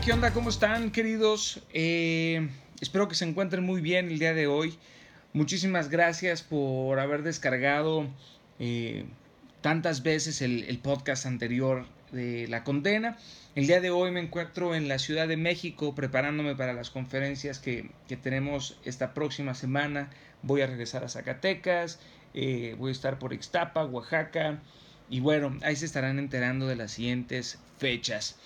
¿qué onda? ¿Cómo están, queridos? Eh, espero que se encuentren muy bien el día de hoy. Muchísimas gracias por haber descargado eh, tantas veces el, podcast anterior de la condena. El día de hoy me encuentro en la Ciudad de México preparándome para las conferencias que, tenemos esta próxima semana. Voy a regresar a Zacatecas, eh, voy a estar por Ixtapa, Oaxaca y bueno, ahí se estarán enterando de las siguientes fechas.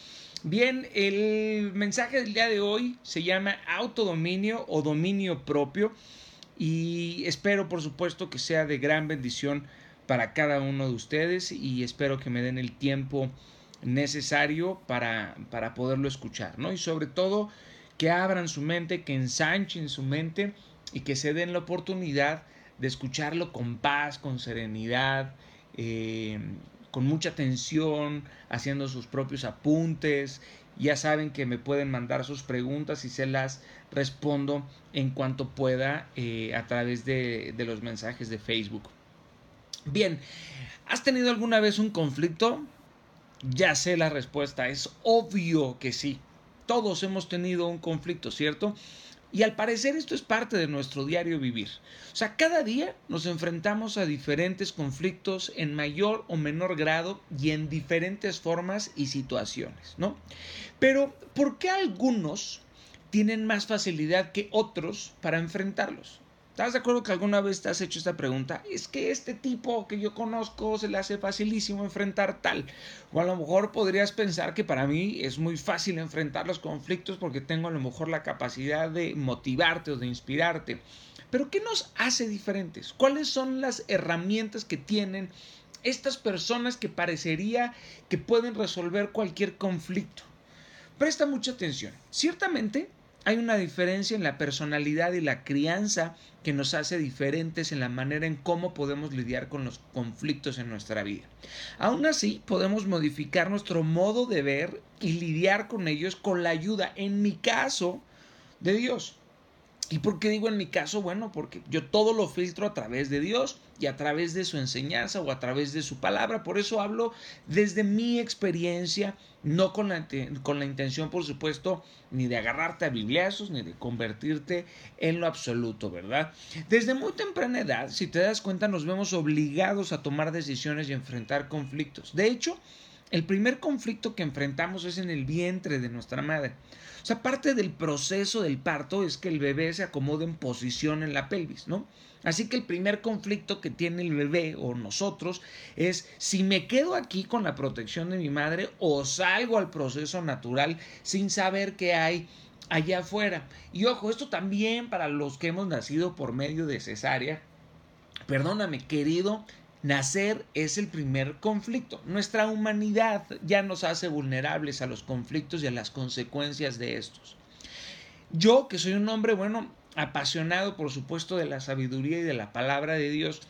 Bien, el mensaje del día de hoy se llama autodominio o dominio propio y espero por supuesto que sea de gran bendición para cada uno de ustedes y espero que me den el tiempo necesario para, para poderlo escuchar, ¿no? Y sobre todo que abran su mente, que ensanchen su mente y que se den la oportunidad de escucharlo con paz, con serenidad, eh, con mucha atención, haciendo sus propios apuntes. Ya saben que me pueden mandar sus preguntas y se las respondo en cuanto pueda eh, a través de, de los mensajes de Facebook. Bien, ¿has tenido alguna vez un conflicto? Ya sé la respuesta, es obvio que sí. Todos hemos tenido un conflicto, ¿cierto? Y al parecer esto es parte de nuestro diario vivir. O sea, cada día nos enfrentamos a diferentes conflictos en mayor o menor grado y en diferentes formas y situaciones, ¿no? Pero, ¿por qué algunos tienen más facilidad que otros para enfrentarlos? ¿Estás de acuerdo que alguna vez te has hecho esta pregunta? Es que este tipo que yo conozco se le hace facilísimo enfrentar tal. O a lo mejor podrías pensar que para mí es muy fácil enfrentar los conflictos porque tengo a lo mejor la capacidad de motivarte o de inspirarte. Pero ¿qué nos hace diferentes? ¿Cuáles son las herramientas que tienen estas personas que parecería que pueden resolver cualquier conflicto? Presta mucha atención. Ciertamente hay una diferencia en la personalidad y la crianza que nos hace diferentes en la manera en cómo podemos lidiar con los conflictos en nuestra vida. Aún así, podemos modificar nuestro modo de ver y lidiar con ellos con la ayuda, en mi caso, de Dios. ¿Y por qué digo en mi caso? Bueno, porque yo todo lo filtro a través de Dios y a través de su enseñanza o a través de su palabra. Por eso hablo desde mi experiencia, no con la, con la intención, por supuesto, ni de agarrarte a bibliazos, ni de convertirte en lo absoluto, ¿verdad? Desde muy temprana edad, si te das cuenta, nos vemos obligados a tomar decisiones y enfrentar conflictos. De hecho, el primer conflicto que enfrentamos es en el vientre de nuestra madre. O sea, parte del proceso del parto es que el bebé se acomode en posición en la pelvis, ¿no? Así que el primer conflicto que tiene el bebé o nosotros es si me quedo aquí con la protección de mi madre o salgo al proceso natural sin saber qué hay allá afuera. Y ojo, esto también para los que hemos nacido por medio de cesárea. Perdóname, querido, Nacer es el primer conflicto. Nuestra humanidad ya nos hace vulnerables a los conflictos y a las consecuencias de estos. Yo, que soy un hombre, bueno, apasionado por supuesto de la sabiduría y de la palabra de Dios,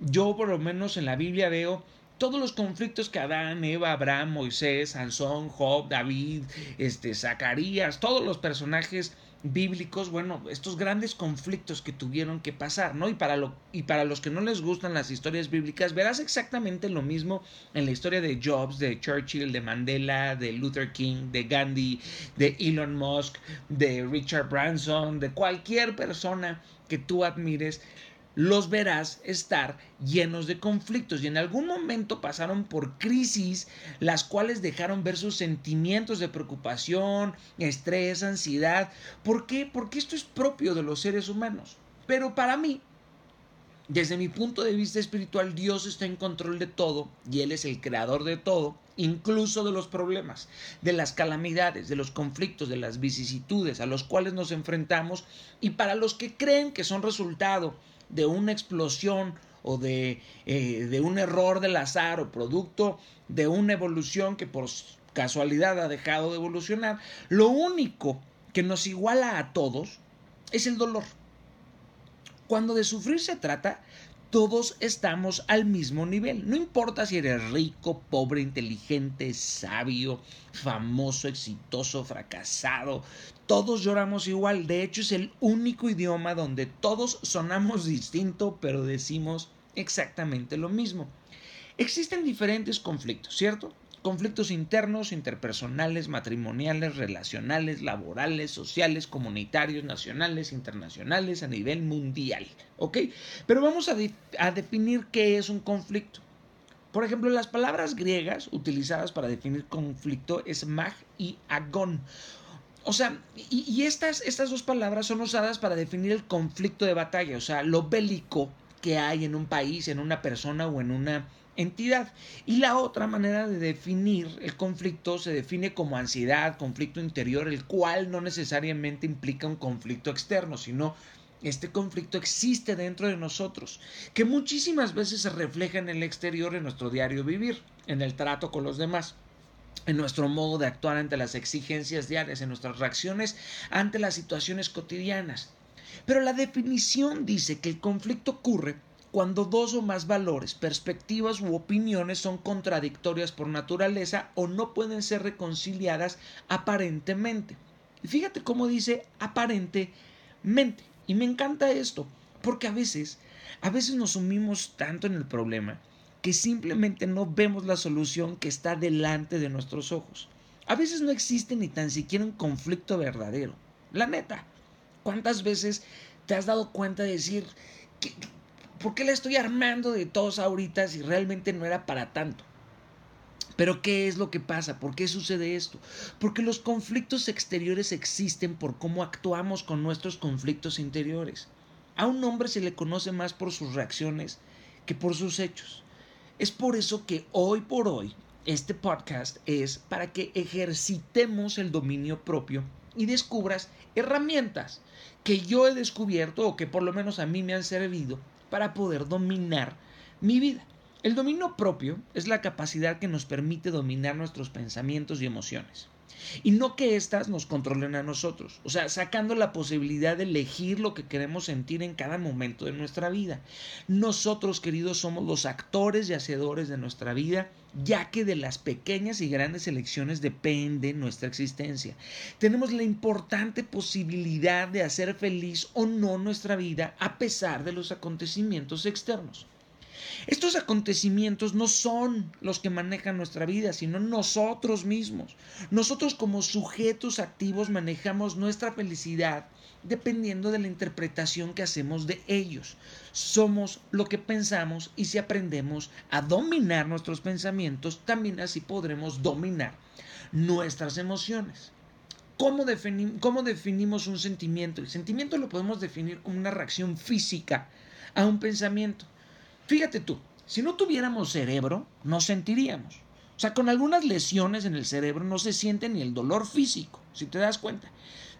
yo por lo menos en la Biblia veo todos los conflictos que Adán, Eva, Abraham, Moisés, Sansón, Job, David, este, Zacarías, todos los personajes bíblicos, bueno, estos grandes conflictos que tuvieron que pasar, ¿no? Y para, lo, y para los que no les gustan las historias bíblicas, verás exactamente lo mismo en la historia de Jobs, de Churchill, de Mandela, de Luther King, de Gandhi, de Elon Musk, de Richard Branson, de cualquier persona que tú admires los verás estar llenos de conflictos y en algún momento pasaron por crisis las cuales dejaron ver sus sentimientos de preocupación, estrés, ansiedad. ¿Por qué? Porque esto es propio de los seres humanos. Pero para mí, desde mi punto de vista espiritual, Dios está en control de todo y Él es el creador de todo, incluso de los problemas, de las calamidades, de los conflictos, de las vicisitudes a los cuales nos enfrentamos y para los que creen que son resultado de una explosión o de, eh, de un error del azar o producto de una evolución que por casualidad ha dejado de evolucionar, lo único que nos iguala a todos es el dolor. Cuando de sufrir se trata, todos estamos al mismo nivel. No importa si eres rico, pobre, inteligente, sabio, famoso, exitoso, fracasado. Todos lloramos igual. De hecho, es el único idioma donde todos sonamos distinto, pero decimos exactamente lo mismo. Existen diferentes conflictos, ¿cierto? Conflictos internos, interpersonales, matrimoniales, relacionales, laborales, sociales, comunitarios, nacionales, internacionales, a nivel mundial. ¿Ok? Pero vamos a, definir qué es un conflicto. Por ejemplo, las palabras griegas utilizadas para definir conflicto es mag y agón. O sea, y, estas, estas dos palabras son usadas para definir el conflicto de batalla, o sea, lo bélico que hay en un país, en una persona o en una entidad. Y la otra manera de definir el conflicto se define como ansiedad, conflicto interior, el cual no necesariamente implica un conflicto externo, sino este conflicto existe dentro de nosotros, que muchísimas veces se refleja en el exterior en nuestro diario vivir, en el trato con los demás en nuestro modo de actuar ante las exigencias diarias, en nuestras reacciones ante las situaciones cotidianas. Pero la definición dice que el conflicto ocurre cuando dos o más valores, perspectivas u opiniones son contradictorias por naturaleza o no pueden ser reconciliadas aparentemente. Y fíjate cómo dice aparentemente. Y me encanta esto, porque a veces, a veces nos sumimos tanto en el problema que simplemente no vemos la solución que está delante de nuestros ojos. A veces no existe ni tan siquiera un conflicto verdadero. La neta, ¿cuántas veces te has dado cuenta de decir, ¿por qué la estoy armando de todos ahorita si realmente no era para tanto? Pero ¿qué es lo que pasa? ¿Por qué sucede esto? Porque los conflictos exteriores existen por cómo actuamos con nuestros conflictos interiores. A un hombre se le conoce más por sus reacciones que por sus hechos. Es por eso que hoy por hoy este podcast es para que ejercitemos el dominio propio y descubras herramientas que yo he descubierto o que por lo menos a mí me han servido para poder dominar mi vida. El dominio propio es la capacidad que nos permite dominar nuestros pensamientos y emociones. Y no que éstas nos controlen a nosotros, o sea, sacando la posibilidad de elegir lo que queremos sentir en cada momento de nuestra vida. Nosotros, queridos, somos los actores y hacedores de nuestra vida, ya que de las pequeñas y grandes elecciones depende nuestra existencia. Tenemos la importante posibilidad de hacer feliz o no nuestra vida a pesar de los acontecimientos externos. Estos acontecimientos no son los que manejan nuestra vida, sino nosotros mismos. Nosotros como sujetos activos manejamos nuestra felicidad dependiendo de la interpretación que hacemos de ellos. Somos lo que pensamos y si aprendemos a dominar nuestros pensamientos, también así podremos dominar nuestras emociones. ¿Cómo, ¿Cómo, definimos un sentimiento? El sentimiento lo podemos definir como una reacción física a un pensamiento. Fíjate tú, si no tuviéramos cerebro, no sentiríamos. O sea, con algunas lesiones en el cerebro no se siente ni el dolor físico, si te das cuenta.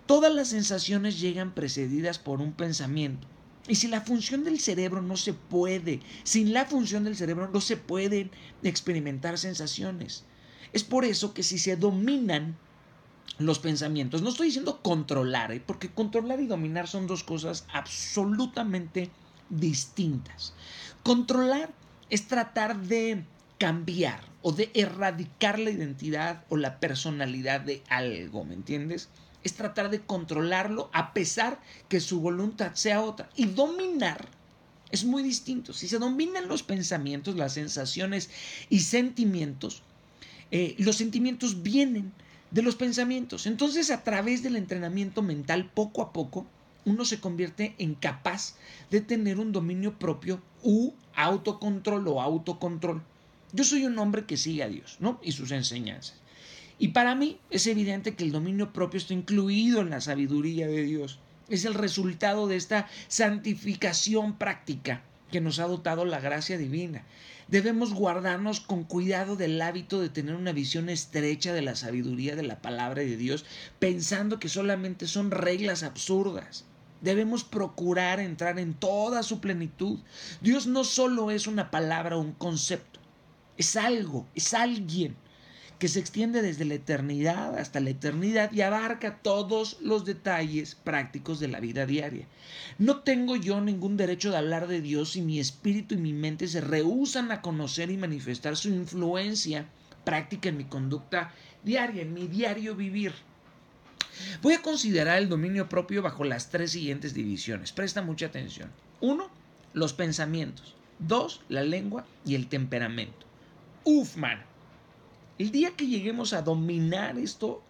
Todas las sensaciones llegan precedidas por un pensamiento. Y si la función del cerebro no se puede, sin la función del cerebro no se pueden experimentar sensaciones. Es por eso que si se dominan los pensamientos, no estoy diciendo controlar, ¿eh? porque controlar y dominar son dos cosas absolutamente distintas. Controlar es tratar de cambiar o de erradicar la identidad o la personalidad de algo, ¿me entiendes? Es tratar de controlarlo a pesar que su voluntad sea otra. Y dominar es muy distinto. Si se dominan los pensamientos, las sensaciones y sentimientos, eh, los sentimientos vienen de los pensamientos. Entonces, a través del entrenamiento mental, poco a poco, uno se convierte en capaz de tener un dominio propio u autocontrol o autocontrol. Yo soy un hombre que sigue a Dios, ¿no? Y sus enseñanzas. Y para mí es evidente que el dominio propio está incluido en la sabiduría de Dios. Es el resultado de esta santificación práctica que nos ha dotado la gracia divina. Debemos guardarnos con cuidado del hábito de tener una visión estrecha de la sabiduría de la palabra de Dios, pensando que solamente son reglas absurdas. Debemos procurar entrar en toda su plenitud. Dios no solo es una palabra o un concepto, es algo, es alguien que se extiende desde la eternidad hasta la eternidad y abarca todos los detalles prácticos de la vida diaria. No tengo yo ningún derecho de hablar de Dios si mi espíritu y mi mente se rehusan a conocer y manifestar su influencia práctica en mi conducta diaria, en mi diario vivir. Voy a considerar el dominio propio bajo las tres siguientes divisiones. Presta mucha atención. Uno, los pensamientos. Dos, la lengua y el temperamento. Uf, man. El día que lleguemos a dominar esto,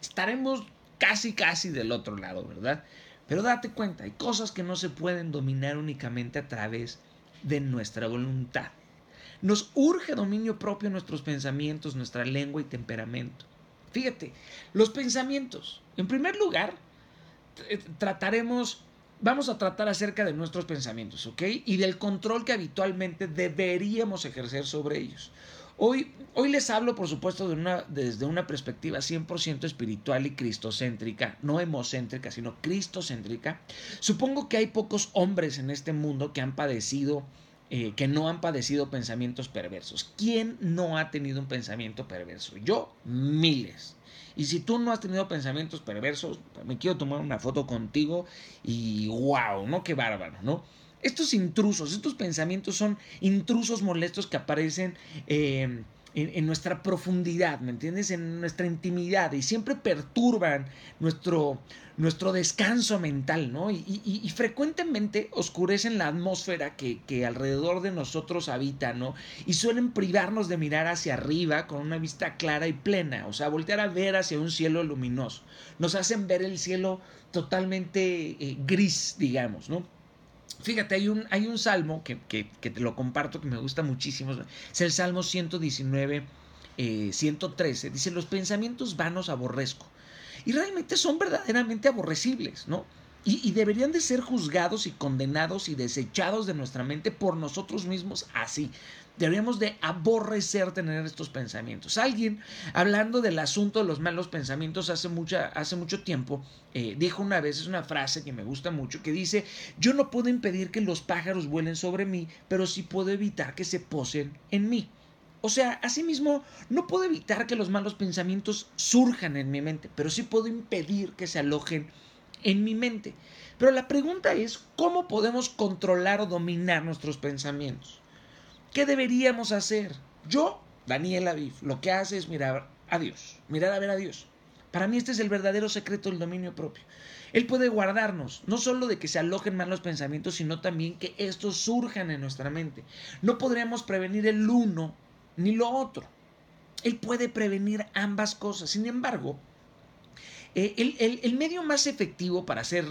estaremos casi, casi del otro lado, ¿verdad? Pero date cuenta, hay cosas que no se pueden dominar únicamente a través de nuestra voluntad. Nos urge dominio propio en nuestros pensamientos, nuestra lengua y temperamento. Fíjate, los pensamientos. En primer lugar, trataremos, vamos a tratar acerca de nuestros pensamientos, ¿ok? Y del control que habitualmente deberíamos ejercer sobre ellos. Hoy, hoy les hablo, por supuesto, desde una perspectiva 100% espiritual y cristocéntrica, no hemocéntrica, sino cristocéntrica. Supongo que hay pocos hombres en este mundo que han padecido, eh, que no han padecido pensamientos perversos. ¿Quién no ha tenido un pensamiento perverso? Yo, miles. Y si tú no has tenido pensamientos perversos, me quiero tomar una foto contigo y wow, ¿no? Qué bárbaro, ¿no? Estos intrusos, estos pensamientos son intrusos molestos que aparecen eh, en, nuestra profundidad, ¿me entiendes? En nuestra intimidad y siempre perturban nuestro, nuestro descanso mental, ¿no? Y, frecuentemente oscurecen la atmósfera que, que, alrededor de nosotros habita, ¿no? Y suelen privarnos de mirar hacia arriba con una vista clara y plena, o sea, voltear a ver hacia un cielo luminoso. Nos hacen ver el cielo totalmente eh, gris, digamos, ¿no? Fíjate, hay un, hay un salmo que, te lo comparto que me gusta muchísimo. Es el Salmo 119, 113. Eh, Dice, los pensamientos vanos aborrezco. Y realmente son verdaderamente aborrecibles, ¿no? Y, deberían de ser juzgados y condenados y desechados de nuestra mente por nosotros mismos así. Deberíamos de aborrecer tener estos pensamientos. Alguien, hablando del asunto de los malos pensamientos hace, mucha, hace mucho tiempo, eh, dijo una vez, es una frase que me gusta mucho, que dice, yo no puedo impedir que los pájaros vuelen sobre mí, pero sí puedo evitar que se posen en mí. O sea, asimismo, no puedo evitar que los malos pensamientos surjan en mi mente, pero sí puedo impedir que se alojen en mi mente. Pero la pregunta es, ¿cómo podemos controlar o dominar nuestros pensamientos? ¿Qué deberíamos hacer? Yo, Daniel Aviv, lo que hace es mirar a Dios, mirar a ver a Dios. Para mí este es el verdadero secreto del dominio propio. Él puede guardarnos, no solo de que se alojen malos pensamientos, sino también que estos surjan en nuestra mente. No podremos prevenir el uno ni lo otro. Él puede prevenir ambas cosas. Sin embargo, eh, el, medio más efectivo para ser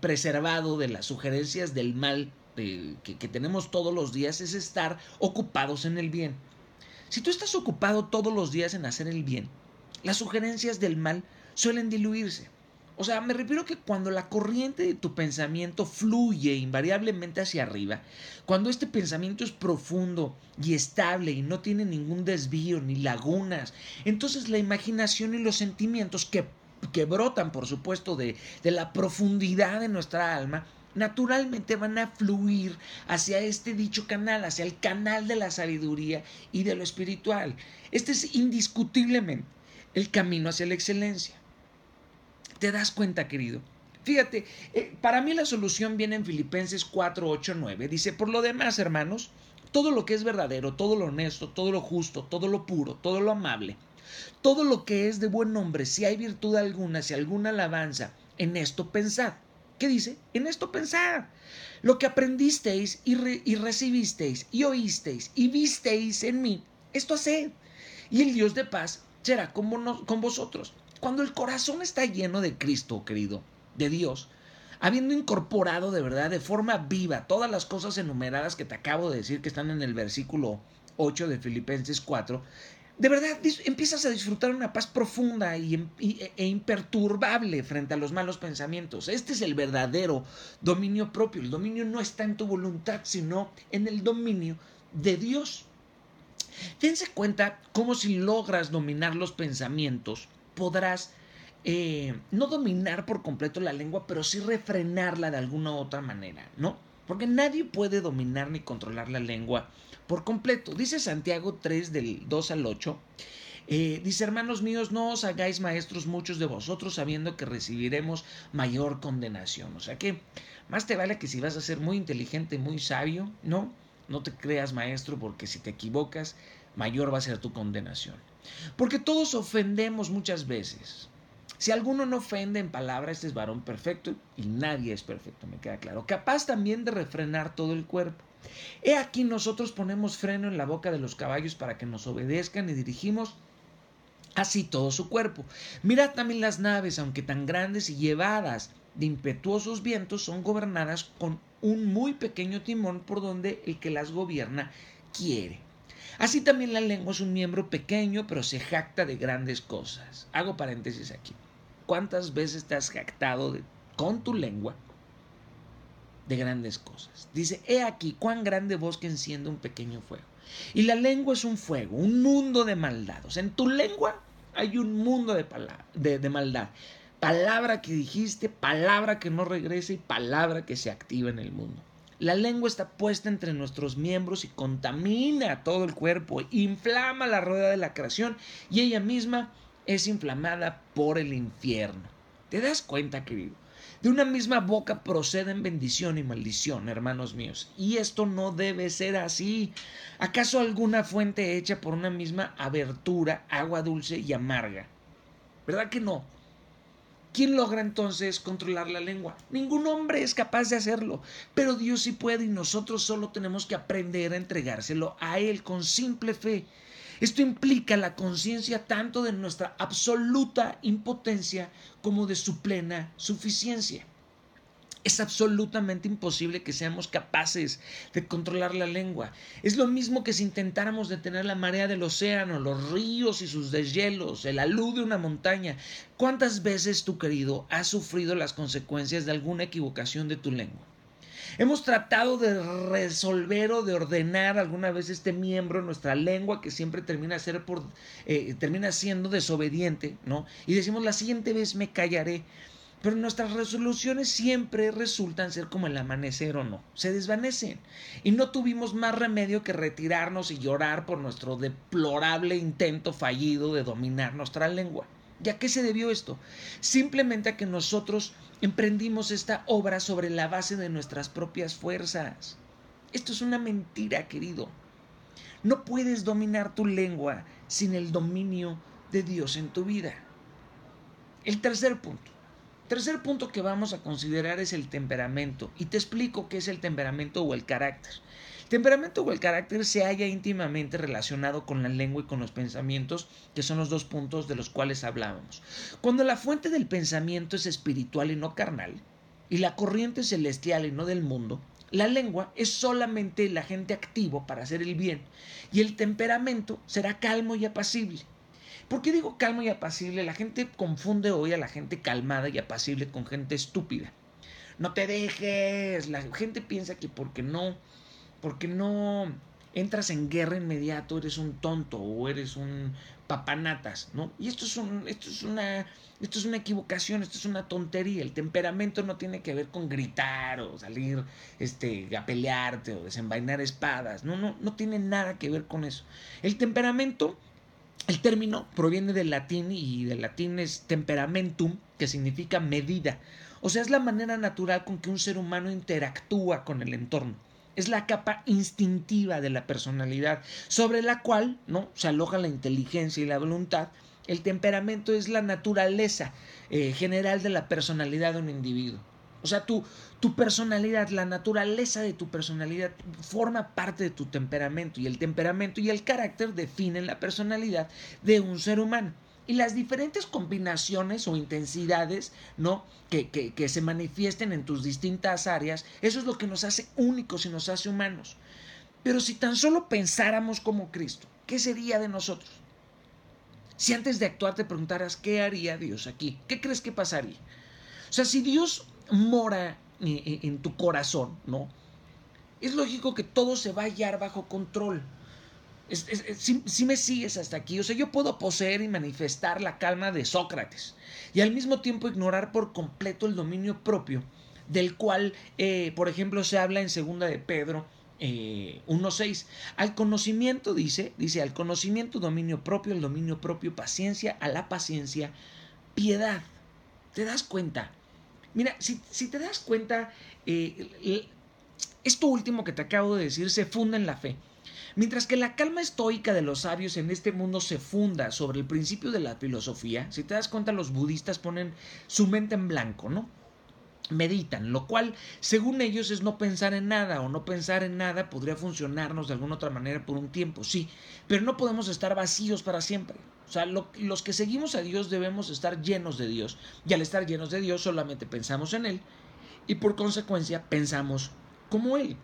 preservado de las sugerencias del mal que, que tenemos todos los días es estar ocupados en el bien. Si tú estás ocupado todos los días en hacer el bien, las sugerencias del mal suelen diluirse. O sea, me refiero que cuando la corriente de tu pensamiento fluye invariablemente hacia arriba, cuando este pensamiento es profundo y estable y no tiene ningún desvío ni lagunas, entonces la imaginación y los sentimientos que que brotan, por supuesto, de, de la profundidad de nuestra alma, naturalmente van a fluir hacia este dicho canal, hacia el canal de la sabiduría y de lo espiritual. Este es indiscutiblemente el camino hacia la excelencia. ¿Te das cuenta, querido? Fíjate, eh, para mí la solución viene en Filipenses 4, 8, 9. Dice, por lo demás, hermanos, todo lo que es verdadero, todo lo honesto, todo lo justo, todo lo puro, todo lo amable, todo lo que es de buen nombre, si hay virtud alguna, si alguna alabanza, en esto pensad. ¿Qué dice? En esto pensad. Lo que aprendisteis y, recibisteis y oísteis y visteis en mí, esto haced. Y el Dios de paz será con, con vosotros. Cuando el corazón está lleno de Cristo, querido, de Dios, habiendo incorporado de verdad, de forma viva, todas las cosas enumeradas que te acabo de decir que están en el versículo 8 de Filipenses 4, de verdad empiezas a disfrutar una paz profunda y, e imperturbable frente a los malos pensamientos. Este es el verdadero dominio propio. El dominio no está en tu voluntad, sino en el dominio de Dios. Dense cuenta cómo si logras dominar los pensamientos, podrás eh, no dominar por completo la lengua, pero sí refrenarla de alguna u otra manera, ¿no? Porque nadie puede dominar ni controlar la lengua por completo. Dice Santiago 3 del 2 al 8. Eh, dice, hermanos míos, no os hagáis maestros muchos de vosotros sabiendo que recibiremos mayor condenación. O sea que más te vale que si vas a ser muy inteligente, muy sabio, no, no te creas maestro porque si te equivocas, mayor va a ser tu condenación. Porque todos ofendemos muchas veces. Si alguno no ofende en palabra, este es varón perfecto y nadie es perfecto, me queda claro. Capaz también de refrenar todo el cuerpo. He aquí nosotros ponemos freno en la boca de los caballos para que nos obedezcan y dirigimos así todo su cuerpo. Mirad también las naves, aunque tan grandes y llevadas de impetuosos vientos, son gobernadas con un muy pequeño timón por donde el que las gobierna quiere. Así también la lengua es un miembro pequeño, pero se jacta de grandes cosas. Hago paréntesis aquí. ¿Cuántas veces te has jactado con tu lengua de grandes cosas? Dice, he aquí cuán grande bosque enciende un pequeño fuego. Y la lengua es un fuego, un mundo de maldados. En tu lengua hay un mundo de, de, de maldad. Palabra que dijiste, palabra que no regresa y palabra que se activa en el mundo. La lengua está puesta entre nuestros miembros y contamina todo el cuerpo, inflama la rueda de la creación y ella misma es inflamada por el infierno. ¿Te das cuenta, querido? De una misma boca proceden bendición y maldición, hermanos míos. Y esto no debe ser así. ¿Acaso alguna fuente hecha por una misma abertura, agua dulce y amarga? ¿Verdad que no? ¿Quién logra entonces controlar la lengua? Ningún hombre es capaz de hacerlo, pero Dios sí puede y nosotros solo tenemos que aprender a entregárselo a Él con simple fe. Esto implica la conciencia tanto de nuestra absoluta impotencia como de su plena suficiencia. Es absolutamente imposible que seamos capaces de controlar la lengua. Es lo mismo que si intentáramos detener la marea del océano, los ríos y sus deshielos, el alud de una montaña. ¿Cuántas veces, tu querido, has sufrido las consecuencias de alguna equivocación de tu lengua? Hemos tratado de resolver o de ordenar alguna vez este miembro, nuestra lengua, que siempre termina, ser por, eh, termina siendo desobediente, ¿no? Y decimos, la siguiente vez me callaré. Pero nuestras resoluciones siempre resultan ser como el amanecer o no, se desvanecen. Y no tuvimos más remedio que retirarnos y llorar por nuestro deplorable intento fallido de dominar nuestra lengua. ¿Y a qué se debió esto? Simplemente a que nosotros emprendimos esta obra sobre la base de nuestras propias fuerzas. Esto es una mentira, querido. No puedes dominar tu lengua sin el dominio de Dios en tu vida. El tercer punto. Tercer punto que vamos a considerar es el temperamento. Y te explico qué es el temperamento o el carácter. El temperamento o el carácter se halla íntimamente relacionado con la lengua y con los pensamientos, que son los dos puntos de los cuales hablábamos. Cuando la fuente del pensamiento es espiritual y no carnal, y la corriente celestial y no del mundo, la lengua es solamente el agente activo para hacer el bien, y el temperamento será calmo y apacible. ¿Por qué digo calmo y apacible? La gente confunde hoy a la gente calmada y apacible con gente estúpida. No te dejes. La gente piensa que porque no, porque no entras en guerra inmediato eres un tonto o eres un papanatas, ¿no? Y esto es un, esto es una, esto es una equivocación, esto es una tontería. El temperamento no tiene que ver con gritar o salir, este, a pelearte o desenvainar espadas. No, no, no tiene nada que ver con eso. El temperamento el término proviene del latín y del latín es temperamentum, que significa medida. O sea, es la manera natural con que un ser humano interactúa con el entorno. Es la capa instintiva de la personalidad, sobre la cual ¿no? se aloja la inteligencia y la voluntad. El temperamento es la naturaleza eh, general de la personalidad de un individuo. O sea, tu, tu personalidad, la naturaleza de tu personalidad forma parte de tu temperamento y el temperamento y el carácter definen la personalidad de un ser humano. Y las diferentes combinaciones o intensidades ¿no? que, que, que se manifiesten en tus distintas áreas, eso es lo que nos hace únicos y nos hace humanos. Pero si tan solo pensáramos como Cristo, ¿qué sería de nosotros? Si antes de actuar te preguntaras, ¿qué haría Dios aquí? ¿Qué crees que pasaría? O sea, si Dios mora en tu corazón, ¿no? Es lógico que todo se va a hallar bajo control. si, me sigues hasta aquí, o sea, yo puedo poseer y manifestar la calma de Sócrates y al mismo tiempo ignorar por completo el dominio propio, del cual, eh, por ejemplo, se habla en segunda de Pedro eh, 1.6. Al conocimiento, dice, dice, al conocimiento dominio propio, el dominio propio paciencia, a la paciencia piedad. ¿Te das cuenta? Mira, si, te das cuenta, eh, esto último que te acabo de decir se funda en la fe. Mientras que la calma estoica de los sabios en este mundo se funda sobre el principio de la filosofía, si te das cuenta los budistas ponen su mente en blanco, ¿no? Meditan, lo cual según ellos es no pensar en nada o no pensar en nada podría funcionarnos de alguna otra manera por un tiempo, sí, pero no podemos estar vacíos para siempre. O sea, los que seguimos a Dios debemos estar llenos de Dios. Y al estar llenos de Dios solamente pensamos en Él y por consecuencia pensamos como Él.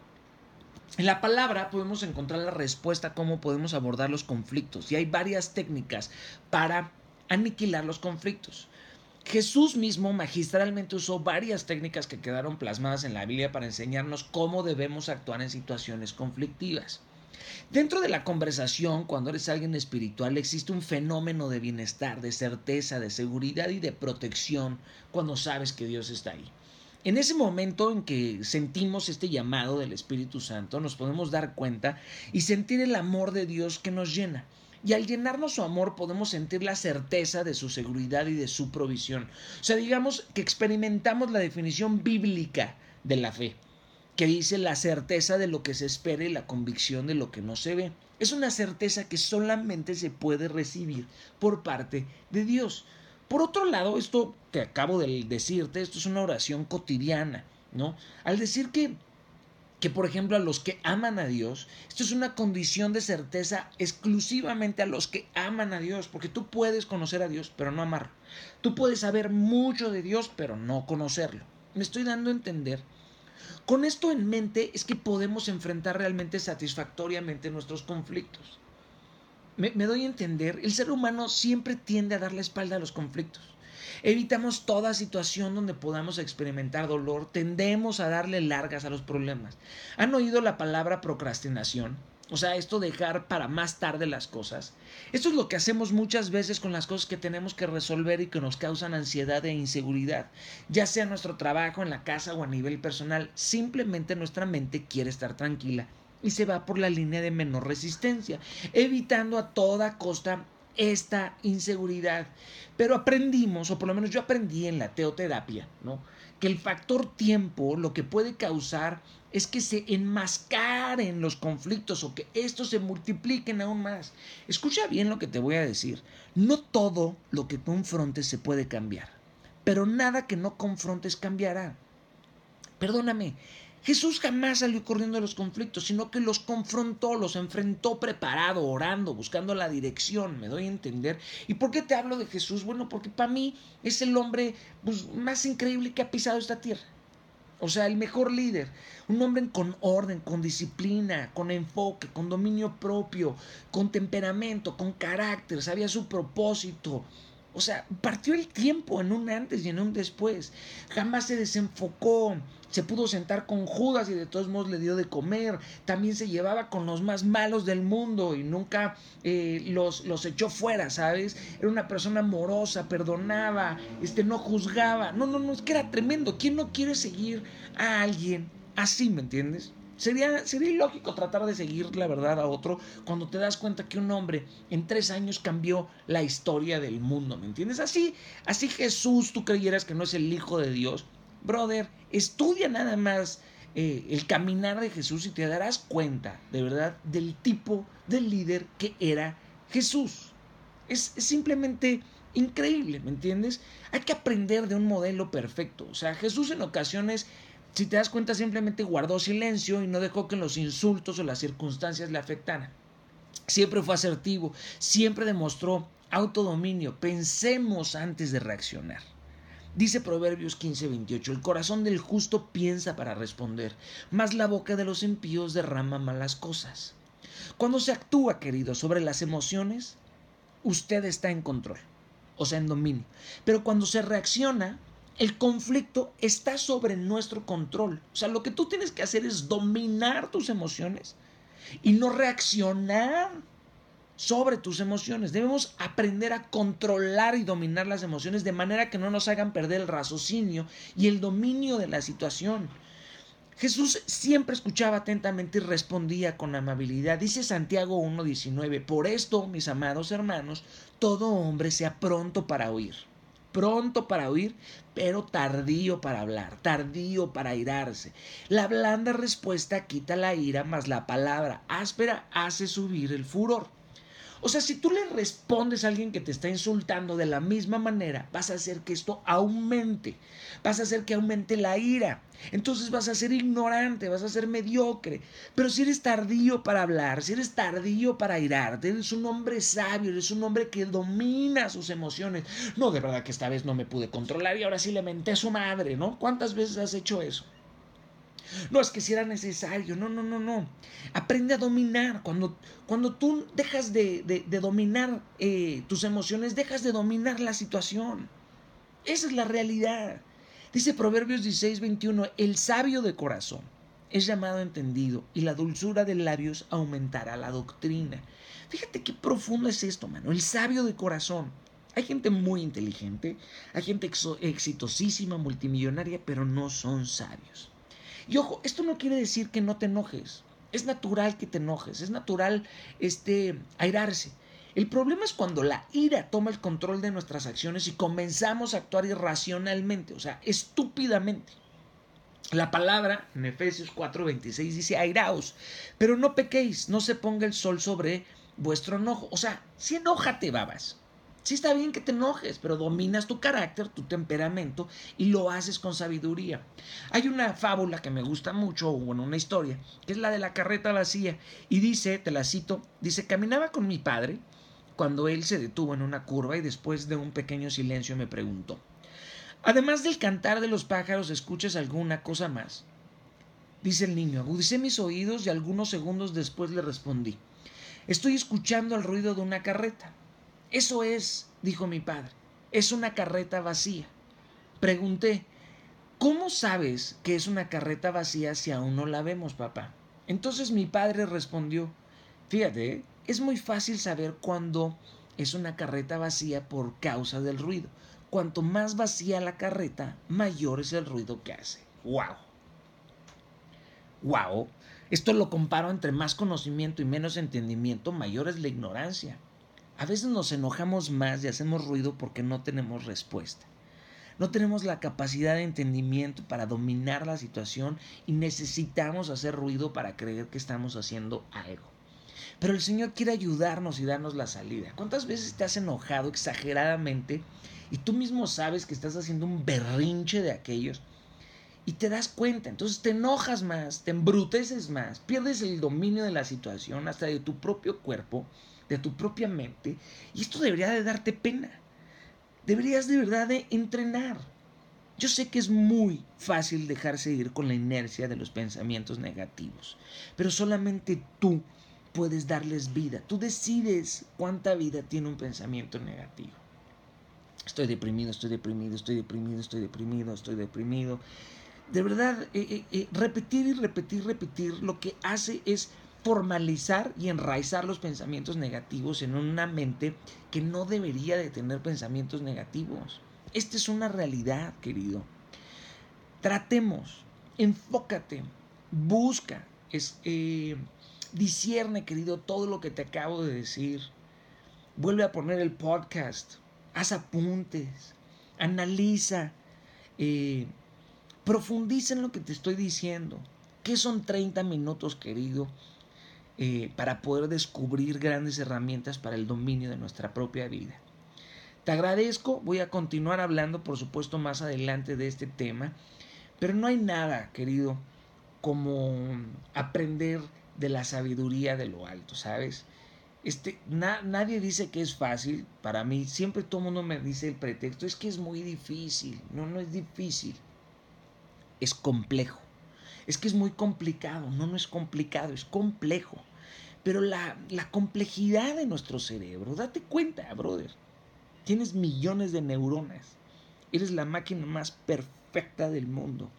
En la palabra podemos encontrar la respuesta a cómo podemos abordar los conflictos y hay varias técnicas para aniquilar los conflictos. Jesús mismo magistralmente usó varias técnicas que quedaron plasmadas en la Biblia para enseñarnos cómo debemos actuar en situaciones conflictivas. Dentro de la conversación, cuando eres alguien espiritual, existe un fenómeno de bienestar, de certeza, de seguridad y de protección cuando sabes que Dios está ahí. En ese momento en que sentimos este llamado del Espíritu Santo, nos podemos dar cuenta y sentir el amor de Dios que nos llena. Y al llenarnos su amor podemos sentir la certeza de su seguridad y de su provisión. O sea, digamos que experimentamos la definición bíblica de la fe, que dice la certeza de lo que se espera y la convicción de lo que no se ve. Es una certeza que solamente se puede recibir por parte de Dios. Por otro lado, esto que acabo de decirte, esto es una oración cotidiana, ¿no? Al decir que que por ejemplo a los que aman a Dios, esto es una condición de certeza exclusivamente a los que aman a Dios, porque tú puedes conocer a Dios, pero no amarlo. Tú puedes saber mucho de Dios, pero no conocerlo. Me estoy dando a entender. Con esto en mente es que podemos enfrentar realmente satisfactoriamente nuestros conflictos me, doy a entender, el ser humano siempre tiende a dar la espalda a los conflictos. Evitamos toda situación donde podamos experimentar dolor, tendemos a darle largas a los problemas. ¿Han oído la palabra procrastinación? O sea, esto dejar para más tarde las cosas. Esto es lo que hacemos muchas veces con las cosas que tenemos que resolver y que nos causan ansiedad e inseguridad, ya sea nuestro trabajo, en la casa o a nivel personal. Simplemente nuestra mente quiere estar tranquila y se va por la línea de menor resistencia, evitando a toda costa esta inseguridad. Pero aprendimos, o por lo menos yo aprendí en la teoterapia, ¿no? Que el factor tiempo lo que puede causar es que se enmascaren los conflictos o que estos se multipliquen aún más. Escucha bien lo que te voy a decir. No todo lo que confrontes se puede cambiar, pero nada que no confrontes cambiará. Perdóname, Jesús jamás salió corriendo de los conflictos, sino que los confrontó, los enfrentó preparado, orando, buscando la dirección, me doy a entender. ¿Y por qué te hablo de Jesús? Bueno, porque para mí es el hombre pues, más increíble que ha pisado esta tierra. O sea, el mejor líder. Un hombre con orden, con disciplina, con enfoque, con dominio propio, con temperamento, con carácter, sabía su propósito, o sea, partió el tiempo en un antes y en un después. Jamás se desenfocó. Se pudo sentar con Judas y de todos modos le dio de comer. También se llevaba con los más malos del mundo y nunca eh, los, los echó fuera, ¿sabes? Era una persona amorosa, perdonaba, este, no juzgaba. No, no, no, es que era tremendo. ¿Quién no quiere seguir a alguien así, me entiendes? Sería, sería ilógico tratar de seguir la verdad a otro cuando te das cuenta que un hombre en tres años cambió la historia del mundo, ¿me entiendes? Así, así Jesús, tú creyeras que no es el Hijo de Dios. Brother, estudia nada más eh, el caminar de Jesús y te darás cuenta, de verdad, del tipo de líder que era Jesús. Es, es simplemente increíble, ¿me entiendes? Hay que aprender de un modelo perfecto. O sea, Jesús en ocasiones si te das cuenta, simplemente guardó silencio y no dejó que los insultos o las circunstancias le afectaran. Siempre fue asertivo, siempre demostró autodominio. Pensemos antes de reaccionar. Dice Proverbios 15:28, el corazón del justo piensa para responder, mas la boca de los impíos derrama malas cosas. Cuando se actúa, querido, sobre las emociones, usted está en control, o sea, en dominio. Pero cuando se reacciona, el conflicto está sobre nuestro control. O sea, lo que tú tienes que hacer es dominar tus emociones y no reaccionar sobre tus emociones. Debemos aprender a controlar y dominar las emociones de manera que no nos hagan perder el raciocinio y el dominio de la situación. Jesús siempre escuchaba atentamente y respondía con amabilidad. Dice Santiago 1.19, por esto, mis amados hermanos, todo hombre sea pronto para oír pronto para oír, pero tardío para hablar, tardío para irarse. La blanda respuesta quita la ira, mas la palabra áspera hace subir el furor. O sea, si tú le respondes a alguien que te está insultando de la misma manera, vas a hacer que esto aumente, vas a hacer que aumente la ira. Entonces vas a ser ignorante, vas a ser mediocre. Pero si eres tardío para hablar, si eres tardío para irarte, eres un hombre sabio, eres un hombre que domina sus emociones. No, de verdad que esta vez no me pude controlar y ahora sí le menté a su madre, ¿no? ¿Cuántas veces has hecho eso? No, es que si era necesario. No, no, no, no. Aprende a dominar. Cuando, cuando tú dejas de, dominar eh, tus emociones, dejas de dominar la situación. Esa es la realidad. Dice Proverbios 16, 21, el sabio de corazón es llamado entendido y la dulzura de labios aumentará la doctrina. Fíjate qué profundo es esto, mano. El sabio de corazón. Hay gente muy inteligente, hay gente exitosísima, multimillonaria, pero no son sabios. Y ojo, esto no quiere decir que no te enojes. Es natural que te enojes, es natural este, airarse. El problema es cuando la ira toma el control de nuestras acciones y comenzamos a actuar irracionalmente, o sea, estúpidamente. La palabra en Efesios 4:26 dice airaos, pero no pequéis, no se ponga el sol sobre vuestro enojo. O sea, si enójate, babas. Sí está bien que te enojes, pero dominas tu carácter, tu temperamento y lo haces con sabiduría. Hay una fábula que me gusta mucho, o bueno, una historia, que es la de la carreta vacía. Y dice, te la cito, dice, caminaba con mi padre cuando él se detuvo en una curva y después de un pequeño silencio me preguntó, además del cantar de los pájaros, ¿escuchas alguna cosa más? Dice el niño, agudicé mis oídos y algunos segundos después le respondí, estoy escuchando el ruido de una carreta. Eso es, dijo mi padre, es una carreta vacía. Pregunté, ¿cómo sabes que es una carreta vacía si aún no la vemos, papá? Entonces mi padre respondió, fíjate, es muy fácil saber cuándo es una carreta vacía por causa del ruido. Cuanto más vacía la carreta, mayor es el ruido que hace. ¡Wow! ¡Wow! Esto lo comparo entre más conocimiento y menos entendimiento, mayor es la ignorancia. A veces nos enojamos más y hacemos ruido porque no tenemos respuesta. No tenemos la capacidad de entendimiento para dominar la situación y necesitamos hacer ruido para creer que estamos haciendo algo. Pero el Señor quiere ayudarnos y darnos la salida. ¿Cuántas veces te has enojado exageradamente y tú mismo sabes que estás haciendo un berrinche de aquellos? Y te das cuenta, entonces te enojas más, te embruteces más, pierdes el dominio de la situación, hasta de tu propio cuerpo, de tu propia mente. Y esto debería de darte pena. Deberías de verdad de entrenar. Yo sé que es muy fácil dejarse ir con la inercia de los pensamientos negativos, pero solamente tú puedes darles vida. Tú decides cuánta vida tiene un pensamiento negativo. Estoy deprimido, estoy deprimido, estoy deprimido, estoy deprimido, estoy deprimido. De verdad, eh, eh, eh, repetir y repetir, repetir, lo que hace es formalizar y enraizar los pensamientos negativos en una mente que no debería de tener pensamientos negativos. Esta es una realidad, querido. Tratemos, enfócate, busca, es, eh, querido, todo lo que te acabo de decir. Vuelve a poner el podcast, haz apuntes, analiza, eh, profundiza en lo que te estoy diciendo. ¿Qué son 30 minutos, querido? Eh, para poder descubrir grandes herramientas para el dominio de nuestra propia vida. Te agradezco, voy a continuar hablando por supuesto más adelante de este tema, pero no hay nada, querido, como aprender de la sabiduría de lo alto, ¿sabes? Este, nadie dice que es fácil, para mí siempre todo el mundo me dice el pretexto, es que es muy difícil, no, no es difícil, es complejo, es que es muy complicado, no, no es complicado, es complejo. Pero la, complejidad de nuestro cerebro, date cuenta, brother, tienes millones de neuronas, eres la máquina más perfecta del mundo.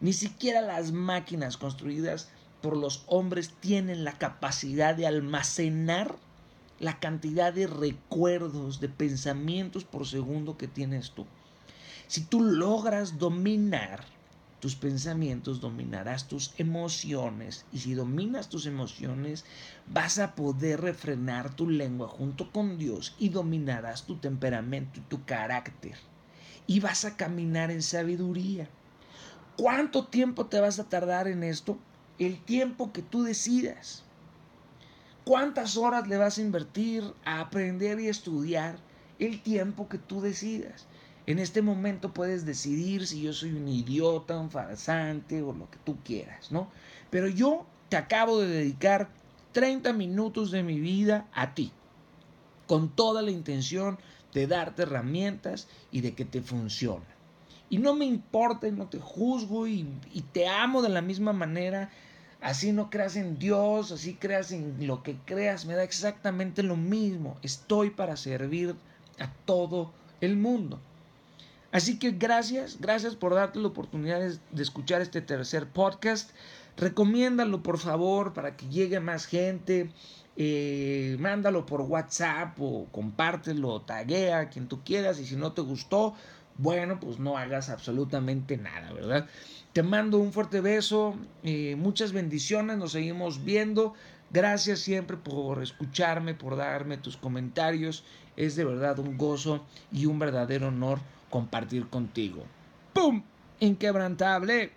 Ni siquiera las máquinas construidas por los hombres tienen la capacidad de almacenar la cantidad de recuerdos, de pensamientos por segundo que tienes tú. Si tú logras dominar tus pensamientos, dominarás tus emociones. Y si dominas tus emociones, vas a poder refrenar tu lengua junto con Dios y dominarás tu temperamento y tu carácter. Y vas a caminar en sabiduría. ¿Cuánto tiempo te vas a tardar en esto? El tiempo que tú decidas. ¿Cuántas horas le vas a invertir a aprender y estudiar el tiempo que tú decidas? En este momento puedes decidir si yo soy un idiota, un farsante o lo que tú quieras, ¿no? Pero yo te acabo de dedicar 30 minutos de mi vida a ti, con toda la intención de darte herramientas y de que te funcione. Y no me importa y no te juzgo y, y te amo de la misma manera Así no creas en Dios, así creas en lo que creas, me da exactamente lo mismo. Estoy para servir a todo el mundo. Así que gracias, gracias por darte la oportunidad de escuchar este tercer podcast. Recomiéndalo por favor para que llegue más gente. Eh, mándalo por WhatsApp o compártelo, taguea a quien tú quieras y si no te gustó, bueno, pues no hagas absolutamente nada, ¿verdad? Te mando un fuerte beso, eh, muchas bendiciones, nos seguimos viendo. Gracias siempre por escucharme, por darme tus comentarios. Es de verdad un gozo y un verdadero honor compartir contigo. ¡Pum! Inquebrantable.